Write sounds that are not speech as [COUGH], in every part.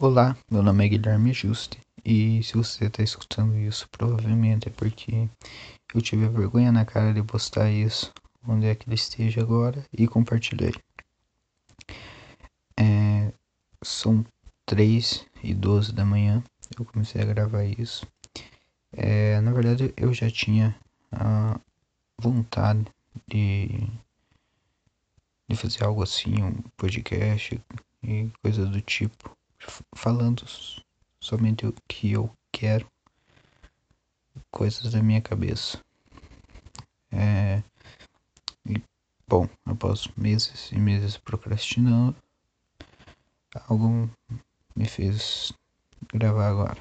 Olá, meu nome é Guilherme Juste e se você está escutando isso, provavelmente é porque eu tive a vergonha na cara de postar isso onde é que ele esteja agora e compartilhei. É, são 3 e 12 da manhã, eu comecei a gravar isso. É, na verdade, eu já tinha a vontade de, de fazer algo assim, um podcast e coisas do tipo falando somente o que eu quero, coisas da minha cabeça. É, e, bom, após meses e meses procrastinando, algo me fez gravar agora.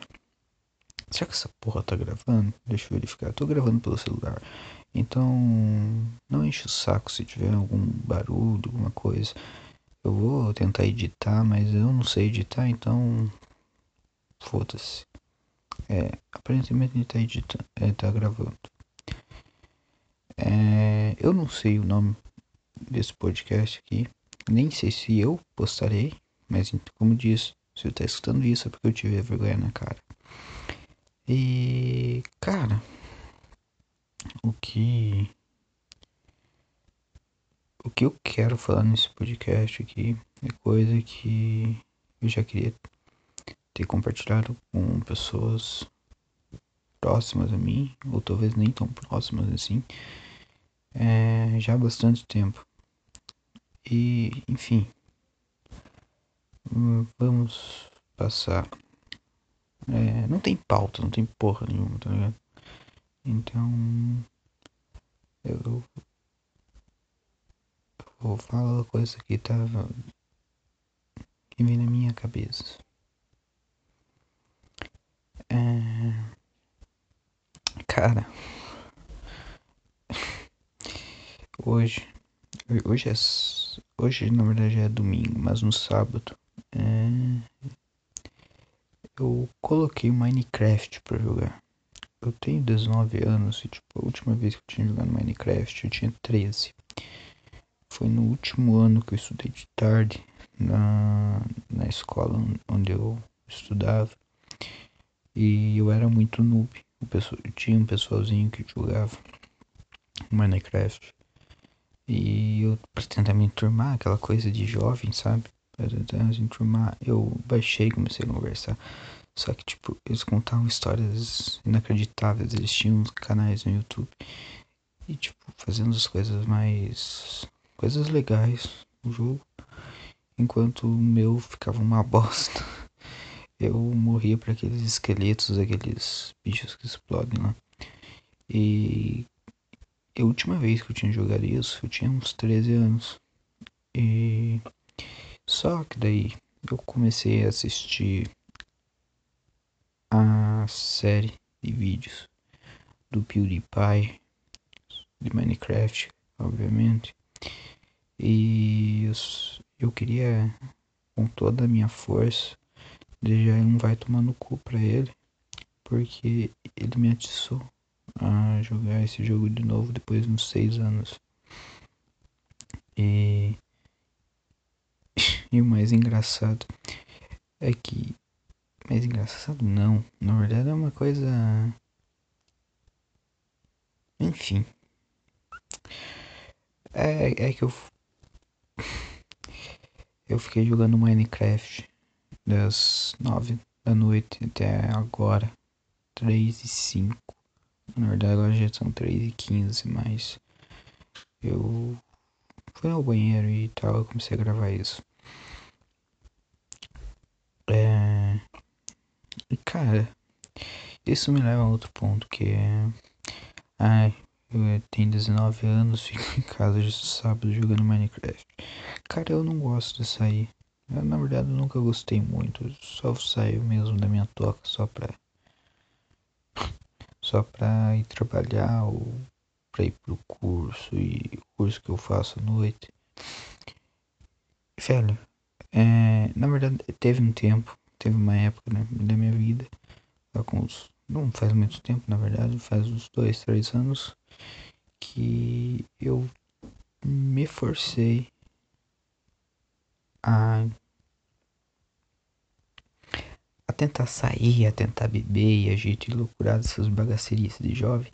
Será que essa porra tá gravando? Deixa eu verificar. Eu tô gravando pelo celular. Então, não enche o saco se tiver algum barulho, alguma coisa. Eu vou tentar editar, mas eu não sei editar, então. Foda-se. É, aparentemente ele tá editando, é, tá gravando. É, eu não sei o nome desse podcast aqui. Nem sei se eu postarei, mas como disse, se eu tá escutando isso é porque eu tive vergonha na cara. E cara, o que o que eu quero falar nesse podcast aqui é coisa que eu já queria ter compartilhado com pessoas próximas a mim, ou talvez nem tão próximas assim, é, já há bastante tempo. E, enfim, vamos passar. É, não tem pauta, não tem porra nenhuma, tá ligado? Então, eu Vou falar uma coisa que tava. que vem na minha cabeça. É... Cara. Hoje. Hoje é. Hoje na verdade é domingo, mas no sábado. É... Eu coloquei Minecraft pra jogar. Eu tenho 19 anos e tipo, a última vez que eu tinha jogado Minecraft eu tinha 13. Foi no último ano que eu estudei de tarde na, na escola onde eu estudava. E eu era muito noob. Pessoal, tinha um pessoalzinho que jogava Minecraft. E eu, pra tentar me enturmar, aquela coisa de jovem, sabe? Pra tentar me enturmar, eu baixei e comecei a conversar. Só que, tipo, eles contavam histórias inacreditáveis. Eles tinham canais no YouTube. E, tipo, fazendo as coisas mais coisas legais no jogo, enquanto o meu ficava uma [LAUGHS] bosta. Eu morria para aqueles esqueletos, aqueles bichos que explodem lá. E a última vez que eu tinha jogado isso, eu tinha uns 13 anos. E só que daí eu comecei a assistir a série de vídeos do PewDiePie de Minecraft, obviamente. E eu, queria, com toda a minha força, desejar um vai tomar no cu pra ele, porque ele me atiçou a jogar esse jogo de novo depois de uns seis anos. E, e o mais engraçado é que. Mais engraçado não, na verdade é uma coisa. Enfim. É, é que eu eu fiquei jogando Minecraft das 9 da noite até agora, 3 e 5. Na verdade agora já são 3 e 15, mas eu fui ao banheiro e tal, eu comecei a gravar isso. É... Cara, isso me leva a outro ponto que é. Ai, eu tenho 19 anos, [LAUGHS] fico em casa de sábado jogando Minecraft. Cara, eu não gosto de sair. Eu, na verdade, eu nunca gostei muito. só saio mesmo da minha toca só pra. [LAUGHS] Só pra ir trabalhar ou pra ir pro curso e curso que eu faço à noite. Velho, é, na verdade, teve um tempo, teve uma época né, da minha vida, com uns, não faz muito tempo, na verdade, faz uns dois, três anos, que eu me forcei a tentar sair, a tentar beber e a gente loucurar essas bagacerias de jovem.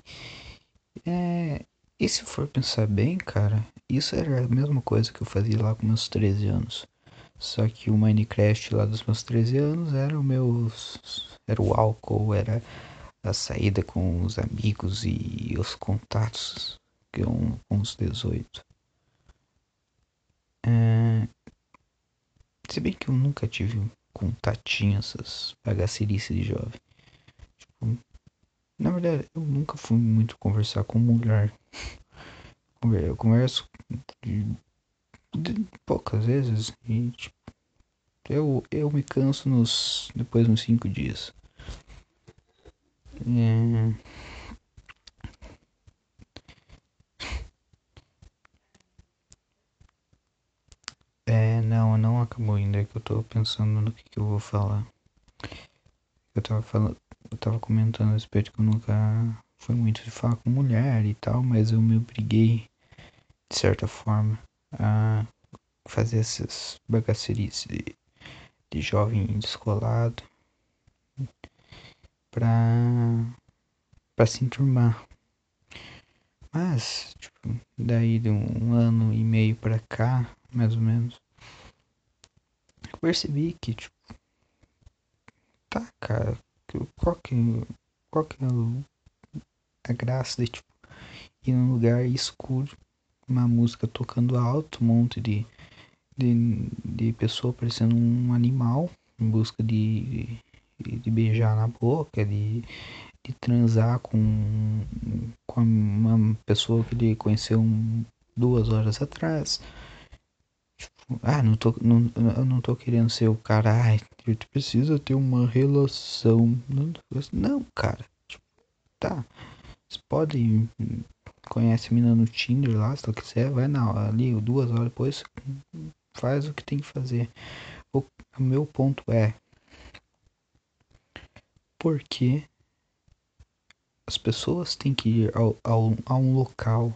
É, e se for pensar bem, cara, isso era a mesma coisa que eu fazia lá com meus 13 anos. Só que o Minecraft lá dos meus 13 anos era o meu. Era o álcool, era a saída com os amigos e os contatos com, com os 18. É, se bem que eu nunca tive contatinho, essas bagacerices de jovem. Tipo, na verdade, eu nunca fui muito conversar com mulher. [LAUGHS] Eu converso poucas vezes e tipo, eu, eu me canso nos depois uns cinco dias. É... é, não, não acabou ainda, é que eu tô pensando no que, que eu vou falar. Eu tava falando, eu tava comentando a respeito que eu nunca fui muito de falar com mulher e tal, mas eu me obriguei, de certa forma, a fazer essas bagacerices de, de jovem descolado pra, pra se enturmar. Mas, tipo, daí de um ano e meio pra cá, mais ou menos, eu percebi que, tipo, tá, cara, qual que, qual que é a graça de, tipo, ir num lugar escuro, uma música tocando alto, um monte de, de, de pessoa parecendo um animal em busca de, de beijar na boca, de, de transar com, com uma pessoa que ele conheceu um, duas horas atrás. Tipo, ah, não tô, não, eu não tô querendo ser o cara, ai, tu precisa ter uma relação. Não, cara, tipo, tá. Você pode conhece a mina no Tinder lá, se tu quiser, vai na ali, duas horas depois, faz o que tem que fazer. O, o meu ponto é, porque as pessoas têm que ir ao, ao, a um local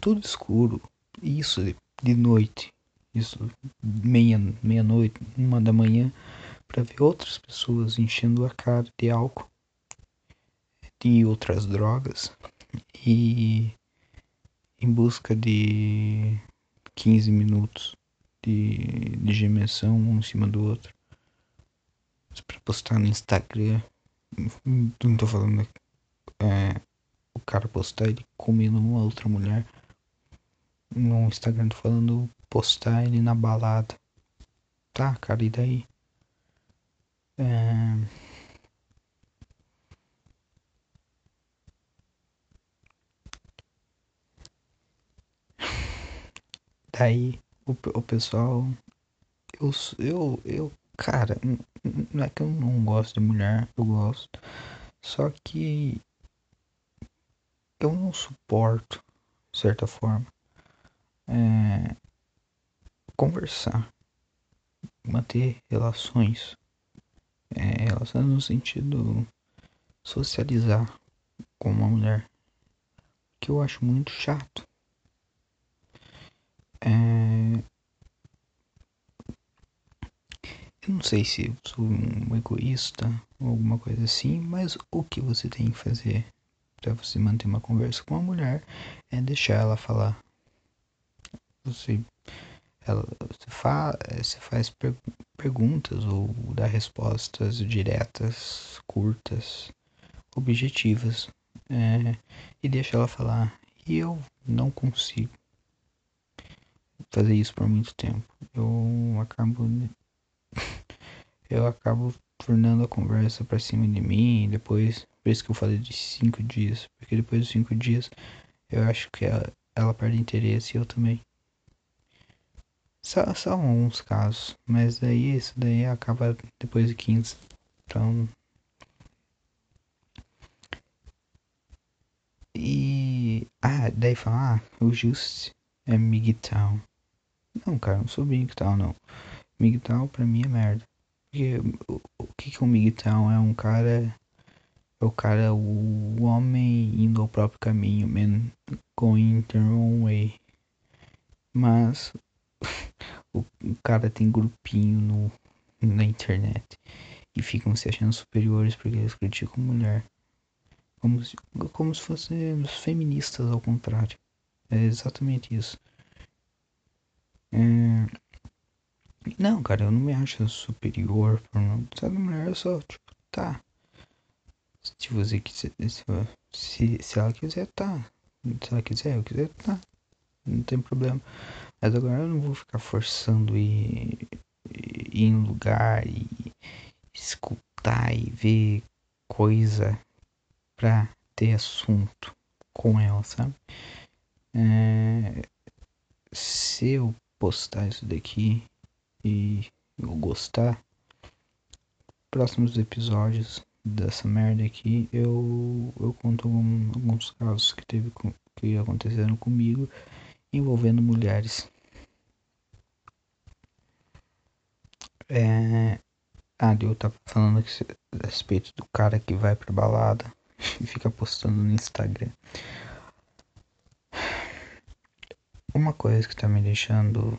tudo escuro, isso de noite, isso meia meia noite, uma da manhã, para ver outras pessoas enchendo a cara de álcool, de outras drogas e em busca de 15 minutos de, de gemessão um em cima do outro para postar no Instagram. Não tô falando é, o cara postar ele comendo uma outra mulher. No Instagram tô falando postar ele na balada. Tá, cara, e daí? É... Daí o, o pessoal. Eu, eu, eu Cara, não é que eu não gosto de mulher, eu gosto. Só que eu não suporto, de certa forma, é, conversar, manter relações, é, relações no sentido socializar com uma mulher, que eu acho muito chato. É, Eu não sei se sou um egoísta ou alguma coisa assim, mas o que você tem que fazer para você manter uma conversa com uma mulher é deixar ela falar. Você, ela, você, fa, você faz per, perguntas ou dá respostas diretas, curtas, objetivas é, e deixa ela falar. E eu não consigo fazer isso por muito tempo. Eu acabo eu acabo tornando a conversa para cima de mim depois, por isso que eu falei de cinco dias, porque depois dos cinco dias eu acho que ela, ela perde interesse e eu também. Só, só alguns casos, mas daí isso daí acaba depois de 15. Então. E. Ah, daí falar, ah, o Just é MGTOW. Não, cara, não sou MGTOW não. MGTOW pra mim é merda. Porque o, o que, que é um? É um cara. É o cara, o homem indo ao próprio caminho, man, going their own way. Mas [LAUGHS] o, o cara tem grupinho no, na internet e ficam se achando superiores porque eles criticam mulher. Como se, como se fossem feministas ao contrário. É exatamente isso. É... Não, cara, eu não me acho superior por não. Sabe, mulher, eu só, tipo, tá. Se você quiser. Se, se ela quiser, tá. Se ela quiser, eu quiser, tá. Não tem problema. Mas agora eu não vou ficar forçando e ir em lugar e escutar e ver coisa pra ter assunto com ela, sabe? É, se eu postar isso daqui e eu gostar, próximos episódios dessa merda aqui eu, eu conto alguns casos que teve que aconteceram comigo envolvendo mulheres. É, ah, eu tava falando a respeito do cara que vai pra balada [LAUGHS] e fica postando no Instagram. Uma coisa que tá me deixando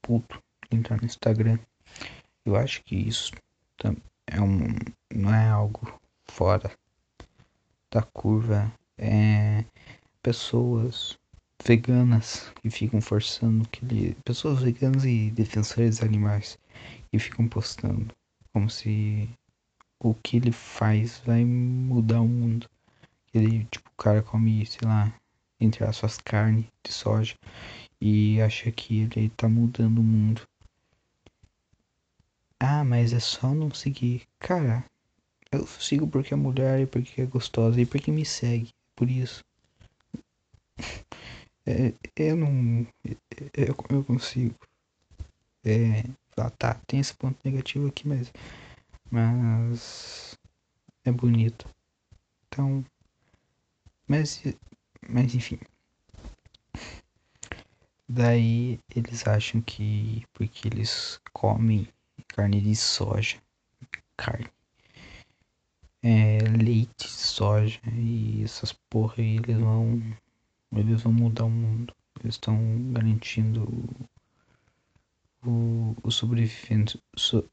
puto entrar no Instagram, eu acho que isso é um, não é algo fora da curva, é pessoas veganas que ficam forçando que ele, pessoas veganas e defensores animais que ficam postando como se o que ele faz vai mudar o mundo. Ele, tipo, o cara come, sei lá, entre as suas carnes de soja e acha que ele tá mudando o mundo. Ah, mas é só não seguir. Cara, eu sigo porque é mulher e porque é gostosa e porque me segue. Por isso. [LAUGHS] É, eu não. Eu, eu consigo. É, ah, tá, tem esse ponto negativo aqui, mas. Mas. É bonito. Então. Mas. Mas enfim. Daí eles acham que porque eles comem carne de soja, carne, é, leite soja e essas porra aí, eles vão eles vão mudar o mundo. Eles estão garantindo o, o sobrevivimento. So,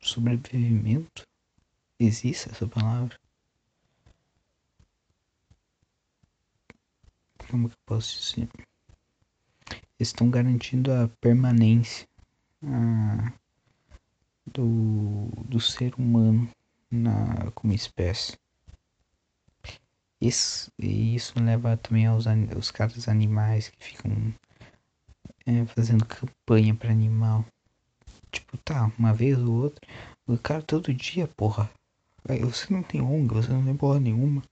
sobrevivimento? Existe essa palavra? Como que eu posso dizer? Eles estão garantindo a permanência a, do, do ser humano na, como espécie. Isso, isso leva também aos os caras animais que ficam é, fazendo campanha para animal. Tipo, tá, uma vez ou outra. O cara todo dia, porra. Você não tem ONG, você não tem porra nenhuma.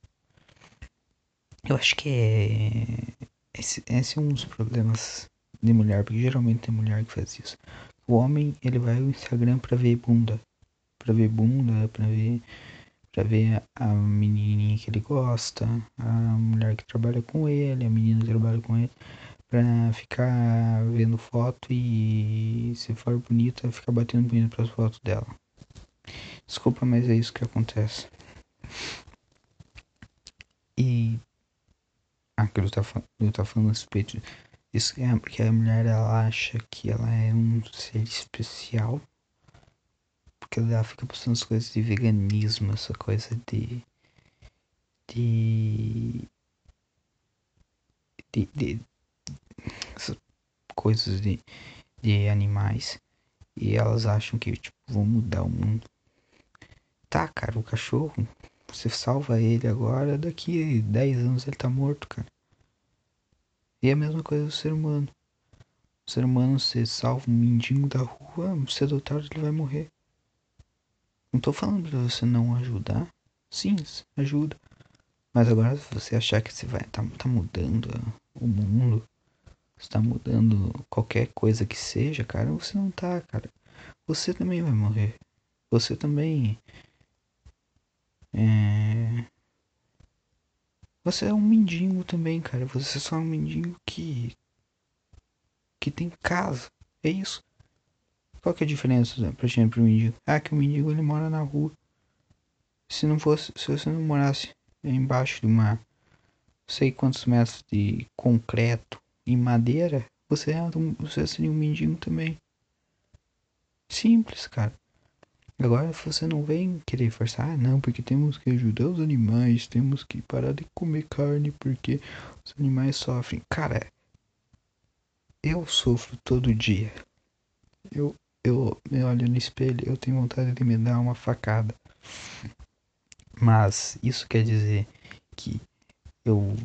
Eu acho que é. Esse, esse é um dos problemas de mulher, porque geralmente tem mulher que faz isso. O homem, ele vai ao Instagram pra ver bunda. Pra ver bunda, pra ver para ver a menininha que ele gosta, a mulher que trabalha com ele, a menina que trabalha com ele, para ficar vendo foto e se for bonita, ficar batendo bonito para as fotos dela. Desculpa, mas é isso que acontece. E ah, que eu tá, eu tá falando a respeito disso é porque a mulher ela acha que ela é um ser especial porque ela fica postando as coisas de veganismo, essa coisa de. de. de. de essas coisas de, de animais. E elas acham que, tipo, vão mudar o mundo. Tá, cara, o cachorro, você salva ele agora, daqui 10 anos ele tá morto, cara. E é a mesma coisa do ser humano. O ser humano, você salva um mendigo da rua, ou tarde ele vai morrer. Não tô falando pra você não ajudar. Sim, ajuda. Mas agora se você achar que você vai tá, tá mudando o mundo, está mudando qualquer coisa que seja, cara, você não tá, cara. Você também vai morrer. Você também é você é um mendigo também, cara. Você é só um mendigo que que tem casa. É isso. Qual que é a diferença né, pra gente pro mendigo? Ah, que o mendigo ele mora na rua. Se não fosse, se você não morasse embaixo de uma sei quantos metros de concreto e madeira, você, é um, você seria um mendigo também. Simples, cara. Agora você não vem querer forçar, não, porque temos que ajudar os animais, temos que parar de comer carne porque os animais sofrem. Cara, eu sofro todo dia. Eu, eu me olho no espelho, eu tenho vontade de me dar uma facada. Mas isso quer dizer que eu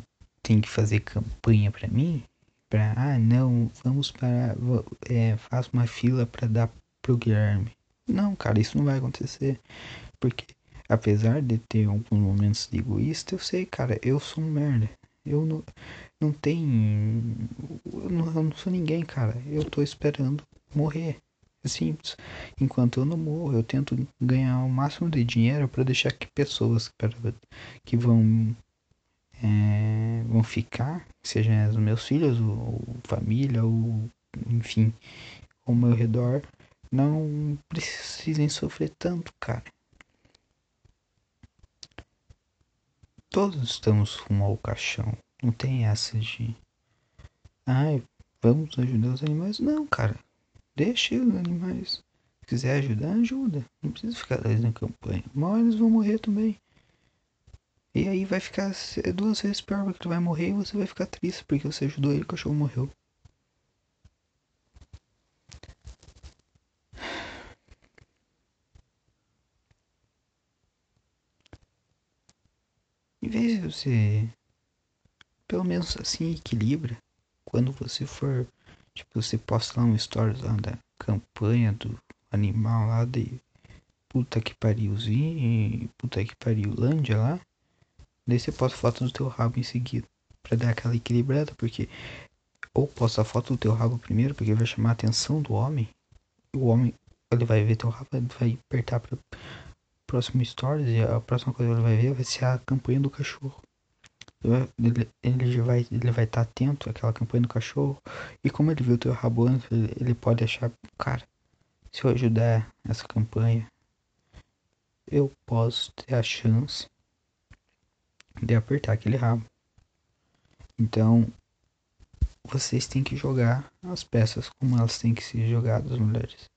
tenho que fazer campanha para mim? Pra, ah, não, vamos para. É, faço uma fila para dar pro Guilherme. Não, cara, isso não vai acontecer. Porque, apesar de ter alguns momentos de egoísta, eu sei, cara, eu sou um merda. Eu não, não tenho. Eu não, eu não sou ninguém, cara. Eu tô esperando morrer. É simples. Enquanto eu não morro, eu tento ganhar o máximo de dinheiro para deixar que pessoas que vão é, vão ficar, sejam os meus filhos, ou, ou família, ou enfim, ao meu redor, não precisem sofrer tanto, cara. Todos estamos rumo ao caixão. Não tem essa de. Ai, vamos ajudar os animais. Não, cara. Deixa os animais. Se quiser ajudar, ajuda. Não precisa ficar atrás na campanha. Hora eles vão morrer também. E aí vai ficar duas vezes pior porque tu vai morrer e você vai ficar triste porque você ajudou ele e o cachorro morreu. Em vez de você, pelo menos assim, equilibra, quando você for, tipo, você posta lá um stories lá da campanha do animal lá de puta que pariuzinho, puta que pariu Lândia lá, daí você posta foto do teu rabo em seguida, pra dar aquela equilibrada, porque ou posta a foto do teu rabo primeiro, porque vai chamar a atenção do homem, o homem, ele vai ver teu rabo, ele vai apertar pra próximo stories a próxima coisa que ele vai ver vai ser a campanha do cachorro. Ele, ele vai ele vai estar tá atento àquela campanha do cachorro e como ele viu o teu rabo antes, ele, pode achar, cara, se eu ajudar essa campanha, eu posso ter a chance de apertar aquele rabo. Então, vocês têm que jogar as peças como elas têm que ser jogadas, mulheres.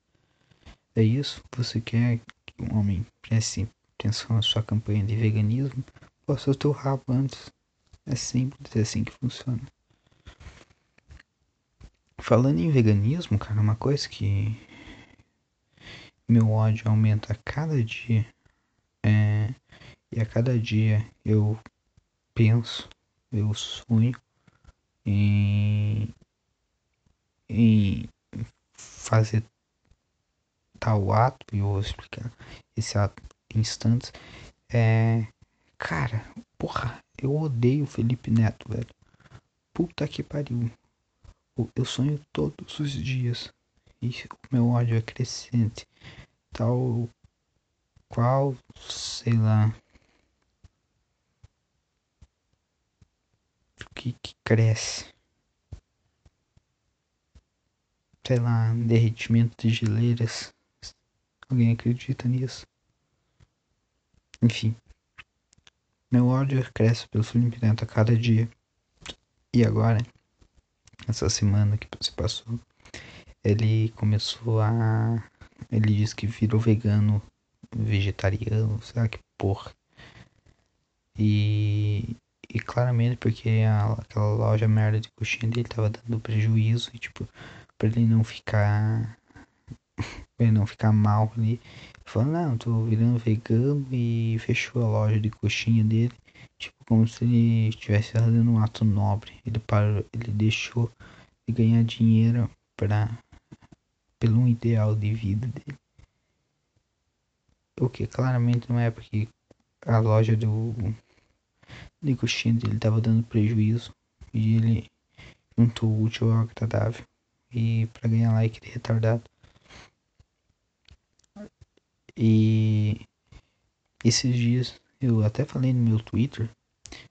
É isso? Você quer que um homem preste atenção na sua campanha de veganismo, possa o teu rabo antes. É simples, é assim que funciona. Falando em veganismo, cara, uma coisa que meu ódio aumenta a cada dia. É, e a cada dia eu penso, eu sonho em, em fazer tal ato, e eu vou explicar esse ato em instantes. É. Cara, porra, eu odeio o Felipe Neto, velho. Puta que pariu. Eu sonho todos os dias. E o meu ódio é crescente. Tal qual, sei lá. Que, que cresce. Sei lá, derretimento de geleiras Alguém acredita nisso? Enfim. Meu ódio cresce pelo Felipe a cada dia. E agora, essa semana que se passou, ele começou a. Ele disse que virou vegano, vegetariano, sei lá que porra. E. E claramente porque a, aquela loja merda de coxinha dele tava dando prejuízo e tipo, pra ele não ficar pra ele não ficar mal ali. Falou, não, tô virando vegano e fechou a loja de coxinha dele. Tipo, como se ele estivesse fazendo um ato nobre. Ele parou, ele deixou de ganhar dinheiro para pelo um ideal de vida dele. O que claramente não é porque a loja do de coxinha dele tava dando prejuízo e ele juntou o útil ao agradável e para ganhar like de retardado. E esses dias eu até falei no meu Twitter.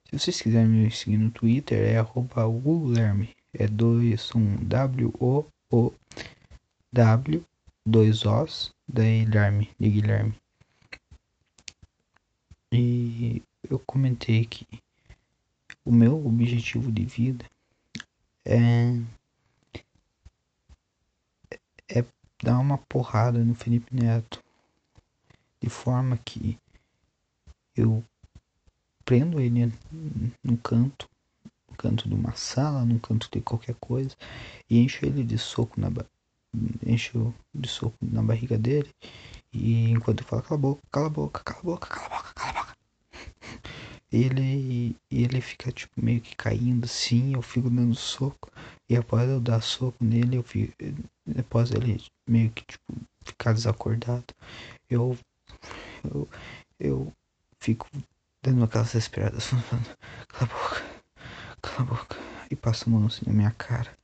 Se vocês quiserem me seguir no Twitter, é arroba Guilherme. É dois, um W O O W, dois Os, daí Guilherme, de Guilherme. E eu comentei que o meu objetivo de vida é é dar uma porrada no Felipe Neto de forma que eu prendo ele no canto, no canto de uma sala, no canto de qualquer coisa e encho ele de soco na encho de soco na barriga dele e enquanto eu falo cala a boca, cala a boca, cala a boca, cala a boca, cala a boca. [LAUGHS] Ele ele fica tipo meio que caindo assim, eu fico dando soco e após eu dar soco nele, eu fico, após ele meio que tipo ficar desacordado, eu eu, eu fico dando aquelas respiradas, falando, cala a boca, cala a boca, e passa a mão assim na minha cara.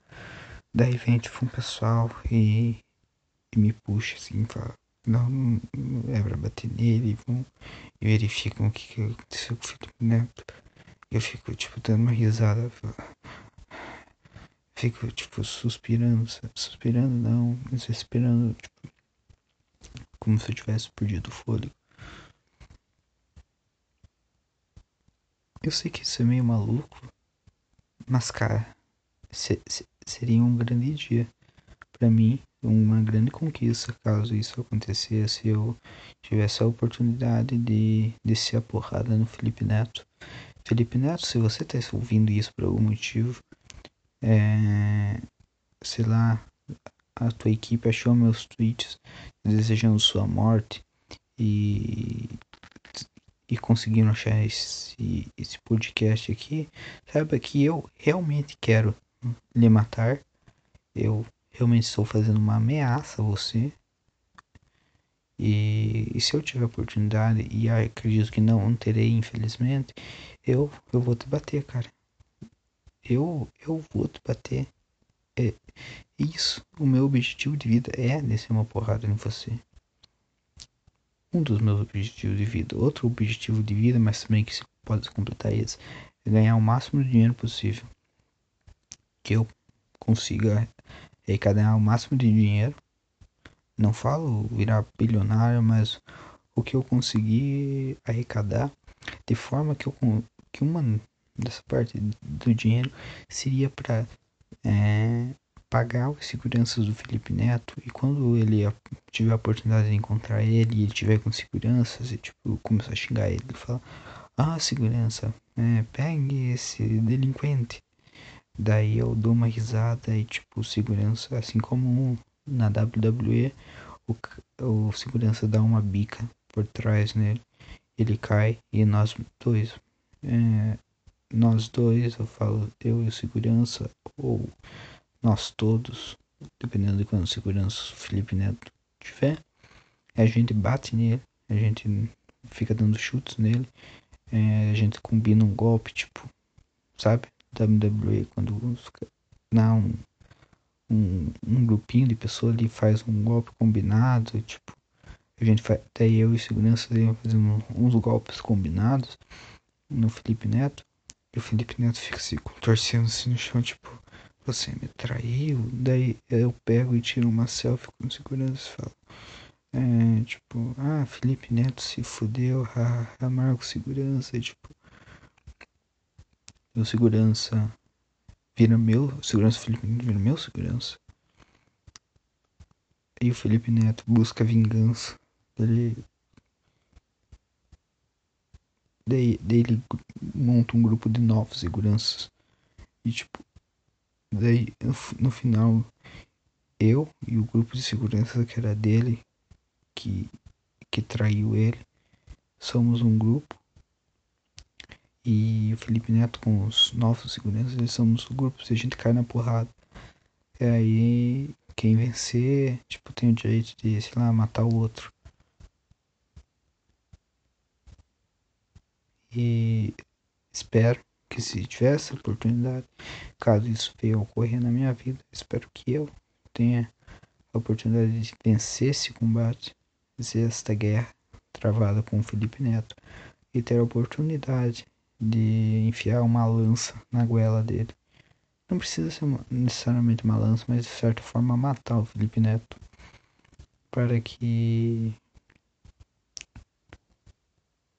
Daí vem tipo um pessoal e, e me puxa assim, fala, não, é pra bater nele, vão e verificam o que, que aconteceu com o Felipe Neto. Eu fico tipo dando uma risada, fico tipo suspirando, suspirando não, mas respirando, tipo, como se eu tivesse perdido o fôlego. Eu sei que isso é meio maluco, mas cara, se, se, seria um grande dia para mim, uma grande conquista caso isso acontecesse, eu tivesse a oportunidade de descer a porrada no Felipe Neto. Felipe Neto, se você tá ouvindo isso por algum motivo, é, sei lá, a tua equipe achou meus tweets desejando sua morte e e conseguiram achar esse, esse podcast aqui, saiba que eu realmente quero lhe matar. Eu realmente estou fazendo uma ameaça a você. E, e se eu tiver oportunidade, e acredito que não, não terei, infelizmente, eu, eu vou te bater, cara. Eu, eu vou te bater. É isso. O meu objetivo de vida é descer uma porrada em você um dos meus objetivos de vida. Outro objetivo de vida, mas também que se pode completar isso, é ganhar o máximo de dinheiro possível. Que eu consiga arrecadar o máximo de dinheiro. Não falo virar bilionário, mas o que eu conseguir arrecadar de forma que, eu, que uma dessa parte do dinheiro seria para é, pagar os seguranças do Felipe Neto e quando ele tiver a oportunidade de encontrar ele e ele tiver com seguranças e tipo começar a xingar ele, ele fala, ah segurança, é, pegue esse delinquente. Daí eu dou uma risada e tipo segurança, assim como na WWE o, o segurança dá uma bica por trás nele, ele cai e nós dois, é, nós dois, eu falo eu e o segurança ou nós todos, dependendo de quando segurança o Felipe Neto tiver, a gente bate nele, a gente fica dando chutes nele, é, a gente combina um golpe, tipo, sabe? WWE, quando não, um, um, um grupinho de pessoas ali faz um golpe combinado, tipo, a gente faz, até eu e segurança fazendo uns golpes combinados no Felipe Neto, e o Felipe Neto fica assim, torcendo assim no chão, tipo, você me traiu, daí eu pego e tiro uma selfie com segurança e falo. É, tipo, ah, Felipe Neto se fudeu, ah, amargo segurança, tipo. O segurança vira meu, segurança Felipe Neto vira meu segurança. E o Felipe Neto busca vingança. Ele. Daí, daí ele monta um grupo de novos seguranças. E tipo, Daí, no final, eu e o grupo de segurança que era dele, que, que traiu ele, somos um grupo. E o Felipe Neto com os novos seguranças, eles somos o grupo, se a gente cai na porrada. E aí, quem vencer, tipo, tem o direito de, sei lá, matar o outro. E espero que se tiver essa oportunidade, caso isso venha a ocorrer na minha vida, espero que eu tenha a oportunidade de vencer esse combate, vencer esta guerra travada com o Felipe Neto e ter a oportunidade de enfiar uma lança na goela dele. Não precisa ser necessariamente uma lança, mas de certa forma matar o Felipe Neto para que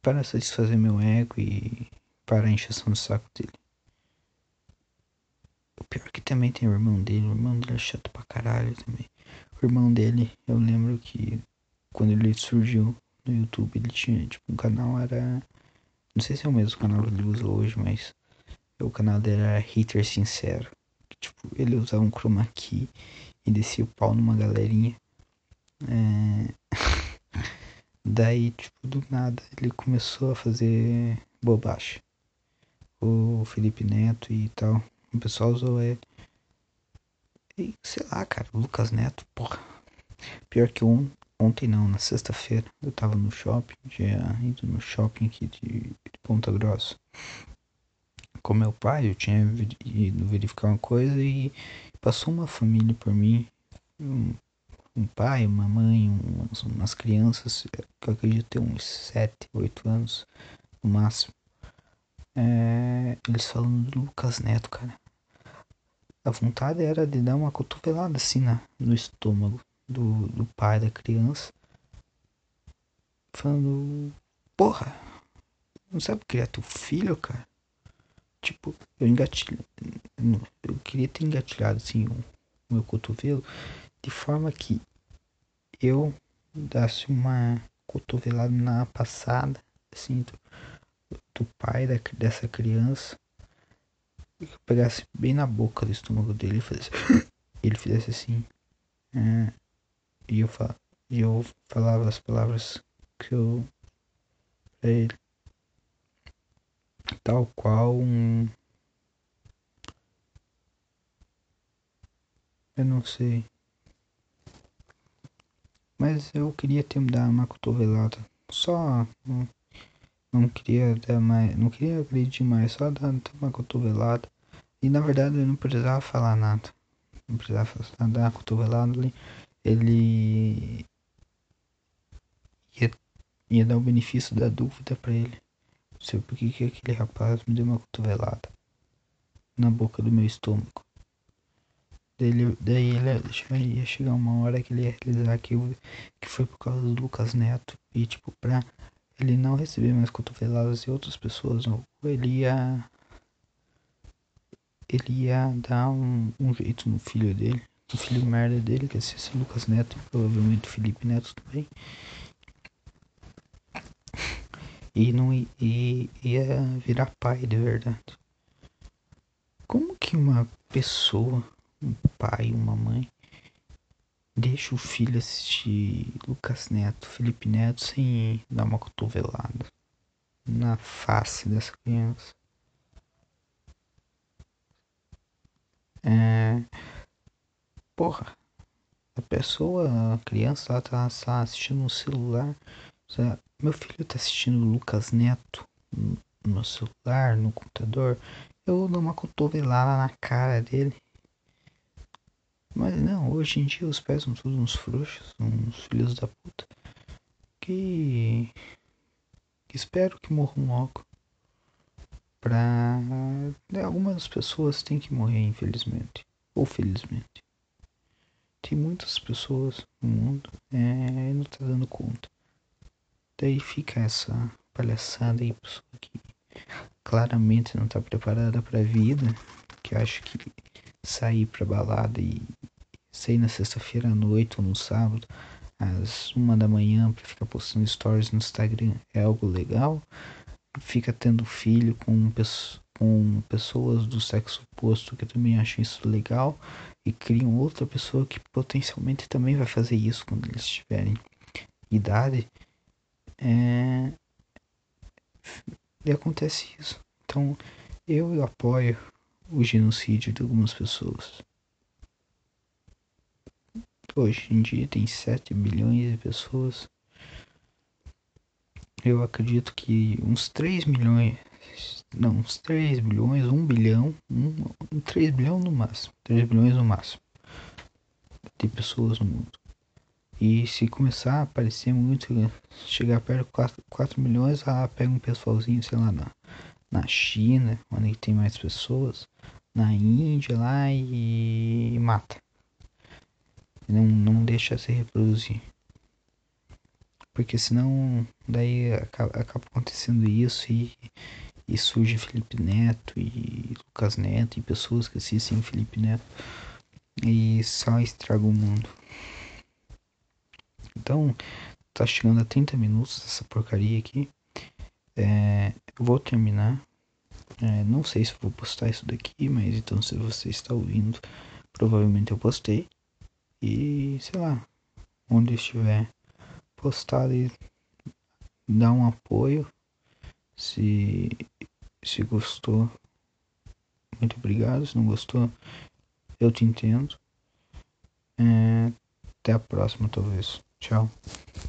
para satisfazer meu ego e para a encheção do saco dele. O pior é que também tem o irmão dele, o irmão dele é chato pra caralho também. o irmão dele, eu lembro que quando ele surgiu no YouTube, ele tinha, tipo, um canal era. Não sei se é o mesmo canal que ele usa hoje, mas o canal dele era Hater Sincero. Tipo, ele usava um chroma key e descia o pau numa galerinha. É... [LAUGHS] Daí, tipo, do nada, ele começou a fazer bobagem. O Felipe Neto e tal. O pessoal usou ele. E, sei lá, cara, o Lucas Neto, porra. Pior que um, ontem não, na sexta-feira, eu tava no shopping, tinha ido no shopping aqui de, de Ponta Grossa. Com meu pai, eu tinha ido verificar uma coisa e passou uma família por mim. Um, um pai, uma mãe, umas, umas crianças, que eu acredito ter uns 7, 8 anos no máximo. É, eles falando do Lucas Neto, cara. A vontade era de dar uma cotovelada assim na, no estômago do, do pai da criança. Falando, porra, não sabe criar teu filho, cara? Tipo, eu engatilho. Eu queria ter engatilhado assim o, o meu cotovelo de forma que eu dasse uma cotovelada na passada, assim, do, pai da, dessa criança, e que eu pegasse bem na boca do estômago dele e fizesse, [COUGHS] ele fizesse assim, é, e eu, e eu falava as palavras que eu pra ele, tal qual um eu não sei mas eu queria ter me dar uma cotovelada. Só. Não, não queria dar mais. Não queria agredir mais, só dar uma cotovelada. E na verdade eu não precisava falar nada. Não precisava dar uma cotovelada ali. Ele. Ia, ia dar o benefício da dúvida para ele. Não sei por que, que aquele rapaz me deu uma cotovelada na boca do meu estômago. Daí, daí ele ia chegar uma hora que ele ia realizar que, que foi por causa do Lucas Neto. E tipo, pra ele não receber mais cotoveladas de outras pessoas, ou ele ia. Ele ia dar um, um jeito no filho dele, no filho merda dele, que ser esse Lucas Neto e provavelmente Felipe Neto também. E não e, ia virar pai de verdade. Como que uma pessoa um pai, uma mãe, deixa o filho assistir Lucas Neto, Felipe Neto sem dar uma cotovelada na face dessa criança. É... Porra, a pessoa, a criança, ela tá, tá assistindo no celular. Meu filho tá assistindo Lucas Neto no celular, no computador. Eu dou uma cotovelada na cara dele mas não, hoje em dia os pais são todos uns frouxos, uns filhos da puta. Que, que espero que morram logo. Pra. Né, algumas pessoas têm que morrer, infelizmente. Ou felizmente. Tem muitas pessoas no mundo é, não tá dando conta. Daí fica essa palhaçada aí, pessoa que claramente não tá preparada pra vida. Que acha que sair pra balada e sair na sexta-feira à noite ou no sábado, às uma da manhã, para ficar postando stories no Instagram é algo legal. Fica tendo filho com, com pessoas do sexo oposto que também acham isso legal e criam outra pessoa que potencialmente também vai fazer isso quando eles tiverem idade. É... E acontece isso. Então eu apoio o genocídio de algumas pessoas. Hoje em dia tem 7 bilhões de pessoas. Eu acredito que uns 3 milhões, não, uns 3 bilhões, 1 bilhão, 1, 3 bilhões no máximo, 3 bilhões no máximo de pessoas no mundo. E se começar a aparecer muito, chegar perto de 4, 4 milhões, ah, pega um pessoalzinho, sei lá, na, na China, onde tem mais pessoas, na Índia lá e, mata não, não deixa se reproduzir. Porque senão daí acaba, acaba acontecendo isso e, e surge Felipe Neto e Lucas Neto e pessoas que assistem Felipe Neto e só estraga o mundo. Então, tá chegando a 30 minutos essa porcaria aqui. É, vou terminar. É, não sei se vou postar isso daqui, mas então se você está ouvindo, provavelmente eu postei. E sei lá, onde estiver postado e dá um apoio. Se, se gostou, muito obrigado. Se não gostou, eu te entendo. É, até a próxima, talvez. Tchau.